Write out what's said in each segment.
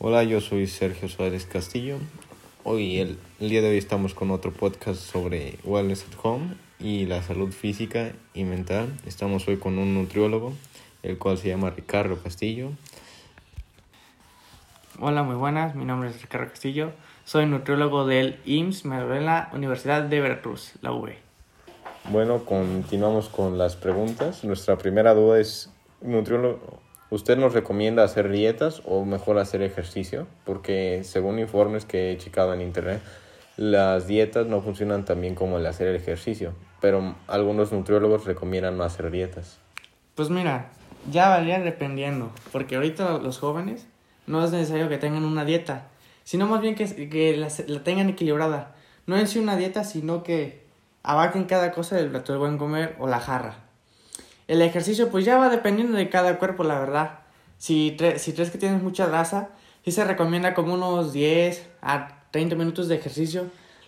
Hola, yo soy Sergio Suárez Castillo. Hoy, el, el, día de hoy, estamos con otro podcast sobre Wellness at Home y la salud física y mental. Estamos hoy con un nutriólogo, el cual se llama Ricardo Castillo. Hola, muy buenas. Mi nombre es Ricardo Castillo. Soy nutriólogo del IMSS, me en la Universidad de Veracruz, la UV. Bueno, continuamos con las preguntas. Nuestra primera duda es, nutriólogo, ¿usted nos recomienda hacer dietas o mejor hacer ejercicio? Porque según informes que he checado en internet, las dietas no funcionan tan bien como el hacer el ejercicio, pero algunos nutriólogos recomiendan no hacer dietas. Pues mira, ya varía dependiendo, porque ahorita los jóvenes no es necesario que tengan una dieta, sino más bien que, que la, la tengan equilibrada. No es una dieta, sino que abarquen cada cosa del plato del buen comer o la jarra. El ejercicio pues ya va dependiendo de cada cuerpo, la verdad. Si, si crees que tienes mucha grasa, sí se recomienda como unos 10 a 30 minutos de ejercicio,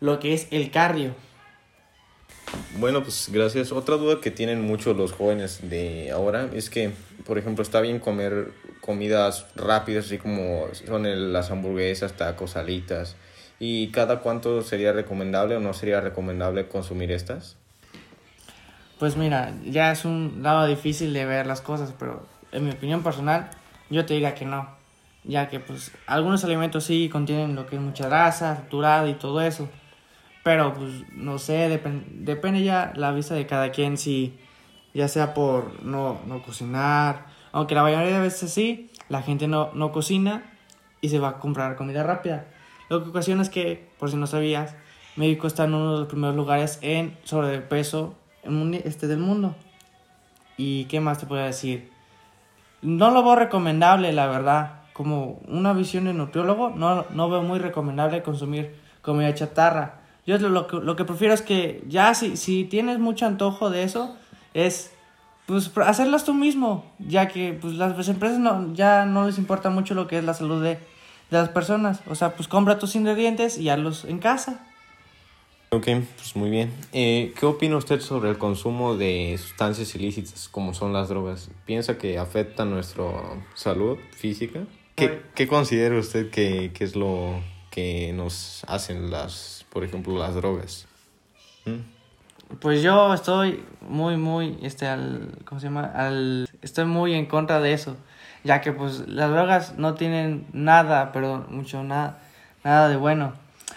lo que es el cardio. Bueno, pues gracias. Otra duda que tienen muchos los jóvenes de ahora es que, por ejemplo, está bien comer comidas rápidas, así como son las hamburguesas, tacos, salitas. ¿Y cada cuánto sería recomendable o no sería recomendable consumir estas? Pues mira, ya es un lado difícil de ver las cosas, pero en mi opinión personal, yo te diría que no. Ya que pues algunos alimentos sí contienen lo que es mucha grasa, saturada y todo eso. Pero pues no sé, depende ya la vista de cada quien si ya sea por no, no cocinar, aunque la mayoría de veces sí, la gente no, no cocina y se va a comprar comida rápida. Lo que ocasiona es que, por si no sabías, México está en uno de los primeros lugares en sobrepeso este del mundo. ¿Y qué más te puedo decir? No lo veo recomendable, la verdad. Como una visión de nutriólogo, no, no veo muy recomendable consumir comida chatarra. Yo lo, lo que prefiero es que ya si, si tienes mucho antojo de eso, es pues hacerlas tú mismo, ya que pues las empresas no, ya no les importa mucho lo que es la salud de, de las personas. O sea, pues compra tus ingredientes y hazlos en casa. Ok, pues muy bien. Eh, ¿Qué opina usted sobre el consumo de sustancias ilícitas como son las drogas? ¿Piensa que afecta nuestra salud física? ¿Qué, qué considera usted que, que, es lo que nos hacen las, por ejemplo, las drogas? ¿Mm? Pues yo estoy muy, muy, este, al, ¿cómo se llama? Al, estoy muy en contra de eso ya que pues las drogas no tienen nada, pero mucho nada, nada de bueno.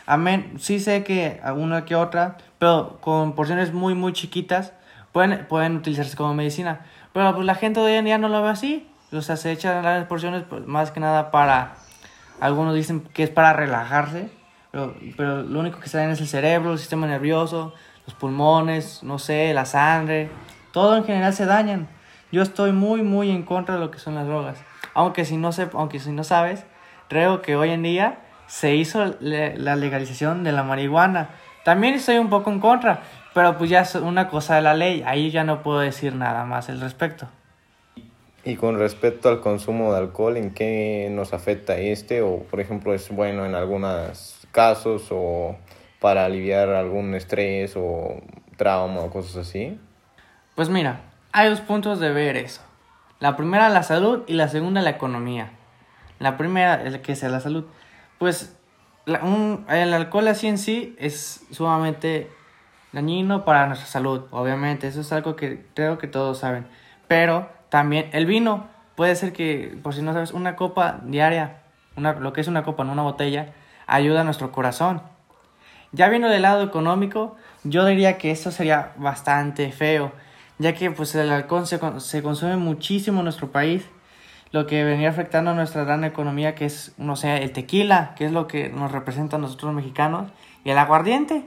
Amén, sí sé que una que otra, pero con porciones muy muy chiquitas pueden, pueden utilizarse como medicina. Pero pues la gente de hoy en día no lo ve así. O sea, se echan las porciones pues, más que nada para... Algunos dicen que es para relajarse, pero, pero lo único que se daña es el cerebro, el sistema nervioso, los pulmones, no sé, la sangre. Todo en general se dañan. Yo estoy muy, muy en contra de lo que son las drogas. Aunque si no, sé, aunque si no sabes, creo que hoy en día se hizo la legalización de la marihuana. También estoy un poco en contra, pero pues ya es una cosa de la ley. Ahí ya no puedo decir nada más al respecto. Y con respecto al consumo de alcohol, ¿en qué nos afecta este? O, por ejemplo, es bueno en algunos casos o para aliviar algún estrés o trauma o cosas así. Pues mira, hay dos puntos de ver eso. La primera, la salud, y la segunda, la economía. La primera, que sea la salud. Pues el alcohol así en sí es sumamente dañino para nuestra salud, obviamente. Eso es algo que creo que todos saben. Pero también el vino, puede ser que, por si no sabes, una copa diaria, una, lo que es una copa en una botella, ayuda a nuestro corazón. Ya viendo del lado económico, yo diría que eso sería bastante feo ya que pues el alcohol se, se consume muchísimo en nuestro país, lo que venía afectando a nuestra gran economía, que es, no sé, el tequila, que es lo que nos representa a nosotros mexicanos, y el aguardiente.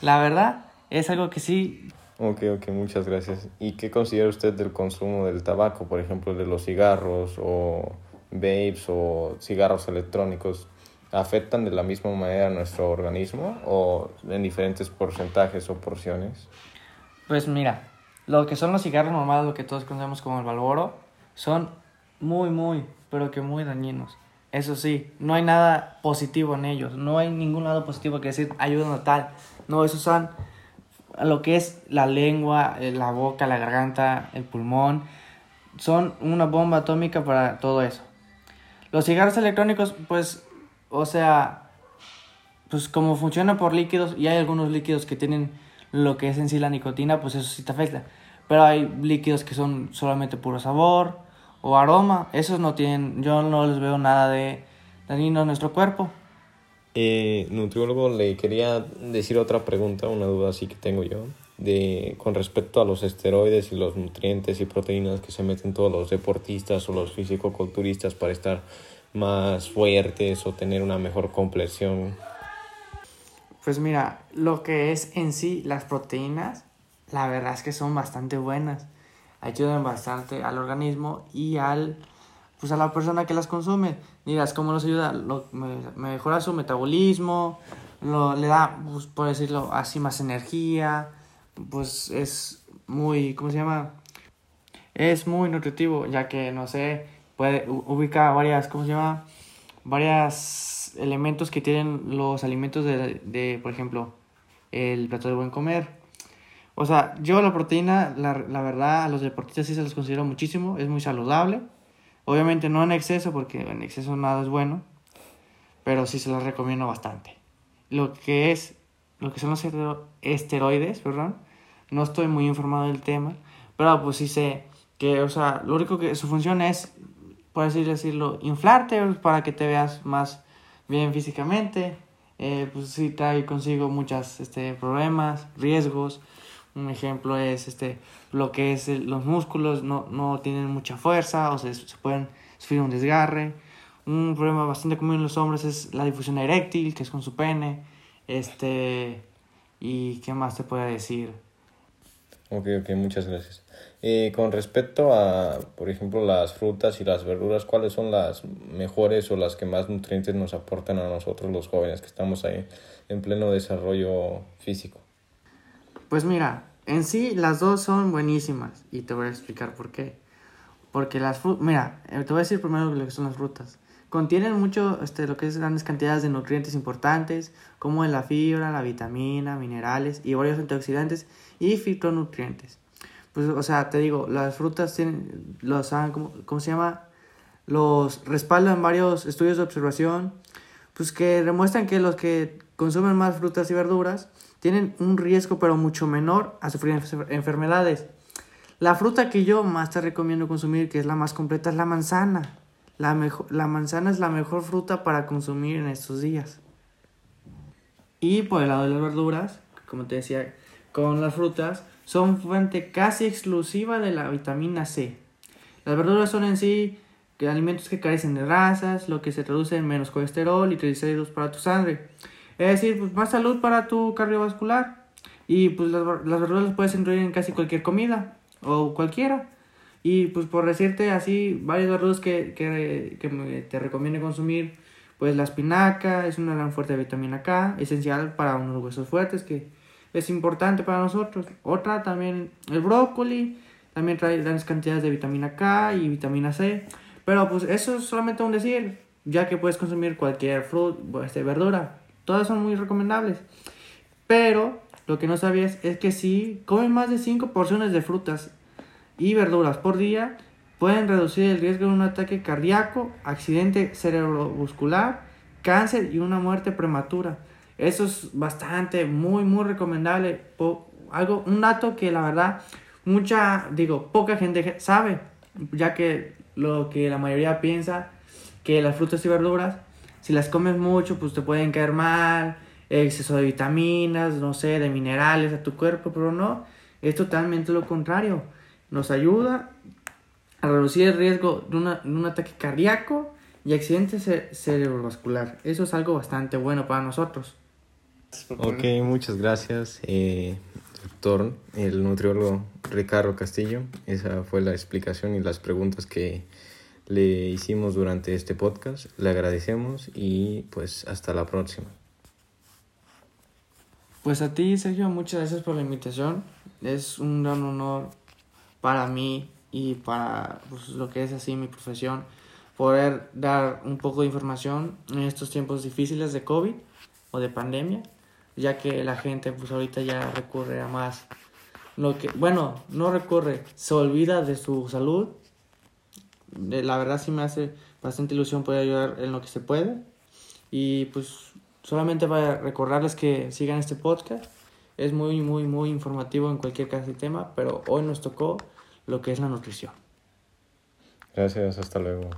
La verdad, es algo que sí. Ok, ok, muchas gracias. ¿Y qué considera usted del consumo del tabaco, por ejemplo, de los cigarros o vapes o cigarros electrónicos? ¿Afectan de la misma manera a nuestro organismo o en diferentes porcentajes o porciones? Pues mira, lo que son los cigarros normales, lo que todos conocemos como el Balboro, son muy, muy, pero que muy dañinos. Eso sí, no hay nada positivo en ellos. No hay ningún lado positivo que decir ayudan a tal. No, esos son lo que es la lengua, eh, la boca, la garganta, el pulmón. Son una bomba atómica para todo eso. Los cigarros electrónicos, pues, o sea, pues como funciona por líquidos y hay algunos líquidos que tienen lo que es en sí la nicotina, pues eso sí te afecta. Pero hay líquidos que son solamente puro sabor o aroma, esos no tienen, yo no les veo nada de dañino a nuestro cuerpo. Eh, nutriólogo, le quería decir otra pregunta, una duda así que tengo yo, de con respecto a los esteroides y los nutrientes y proteínas que se meten todos los deportistas o los fisicoculturistas para estar más fuertes o tener una mejor complexión. Pues mira, lo que es en sí las proteínas, la verdad es que son bastante buenas. Ayudan bastante al organismo y al pues a la persona que las consume. Dirás, ¿cómo nos ayuda? Lo, mejora su metabolismo, lo, le da, pues, por decirlo así, más energía, pues es muy, ¿cómo se llama? Es muy nutritivo, ya que, no sé, puede ubicar varias, ¿cómo se llama? Varios elementos que tienen los alimentos de, de, por ejemplo, el plato de buen comer. O sea, yo la proteína, la, la verdad, a los deportistas sí se los considero muchísimo, es muy saludable Obviamente no en exceso, porque en exceso nada es bueno, pero sí se los recomiendo bastante. Lo que es, lo que son los esteroides, perdón, no estoy muy informado del tema, pero pues sí sé que, o sea, lo único que su función es, por así decirlo, inflarte para que te veas más bien físicamente. Eh, pues sí trae consigo muchos este, problemas, riesgos. Un ejemplo es este, lo que es los músculos, no, no tienen mucha fuerza o se, se pueden sufrir un desgarre. Un problema bastante común en los hombres es la difusión eréctil, que es con su pene. Este, ¿Y qué más te puede decir? Ok, ok, muchas gracias. Eh, con respecto a, por ejemplo, las frutas y las verduras, ¿cuáles son las mejores o las que más nutrientes nos aportan a nosotros los jóvenes que estamos ahí en pleno desarrollo físico? Pues mira, en sí las dos son buenísimas y te voy a explicar por qué. Porque las frutas, mira, eh, te voy a decir primero lo que son las frutas. Contienen mucho, este, lo que es grandes cantidades de nutrientes importantes, como la fibra, la vitamina, minerales y varios antioxidantes y fitonutrientes. Pues, o sea, te digo, las frutas tienen, los, ¿cómo, ¿cómo se llama? Los respaldan varios estudios de observación, pues que demuestran que los que consumen más frutas y verduras tienen un riesgo pero mucho menor a sufrir enfermedades. La fruta que yo más te recomiendo consumir, que es la más completa, es la manzana. La, la manzana es la mejor fruta para consumir en estos días. Y por el lado de las verduras, como te decía, con las frutas, son fuente casi exclusiva de la vitamina C. Las verduras son en sí alimentos que carecen de grasas, lo que se traduce en menos colesterol y triglicéridos para tu sangre. Es decir, pues más salud para tu cardiovascular. Y pues las, las verduras las puedes incluir en casi cualquier comida o cualquiera. Y pues por decirte así, varios verduras que, que, que te recomiendo consumir, pues la espinaca es una gran fuerte de vitamina K, esencial para unos huesos fuertes que es importante para nosotros. Otra también, el brócoli, también trae grandes cantidades de vitamina K y vitamina C. Pero pues eso es solamente un decir, ya que puedes consumir cualquier fruta, este, verdura. Todas son muy recomendables. Pero lo que no sabías es que si comen más de 5 porciones de frutas y verduras por día, pueden reducir el riesgo de un ataque cardíaco, accidente cerebrovascular, cáncer y una muerte prematura. Eso es bastante, muy, muy recomendable. algo, un dato que la verdad, mucha, digo, poca gente sabe, ya que lo que la mayoría piensa que las frutas y verduras si las comes mucho, pues te pueden caer mal, exceso de vitaminas, no sé, de minerales a tu cuerpo, pero no, es totalmente lo contrario. Nos ayuda a reducir el riesgo de, un ataque cardíaco y accidente cerebrovascular. Eso es algo bastante bueno para nosotros. Ok, muchas gracias, eh, doctor, el nutriólogo Ricardo Castillo. Esa fue la explicación y las preguntas que le hicimos durante este podcast. Le agradecemos y pues hasta la próxima. Pues a ti, Sergio, muchas gracias por la invitación. Es un gran honor para mí y para pues, lo que es así mi profesión poder dar un poco de información en estos tiempos difíciles de COVID o de pandemia, ya que la gente pues ahorita ya recurre a más lo que bueno, no recurre, se olvida de su salud la verdad sí me hace bastante ilusión poder ayudar en lo que se puede. Y pues solamente para recordarles que sigan este podcast. Es muy, muy, muy informativo en cualquier caso de tema, pero hoy nos tocó lo que es la nutrición. Gracias, hasta luego.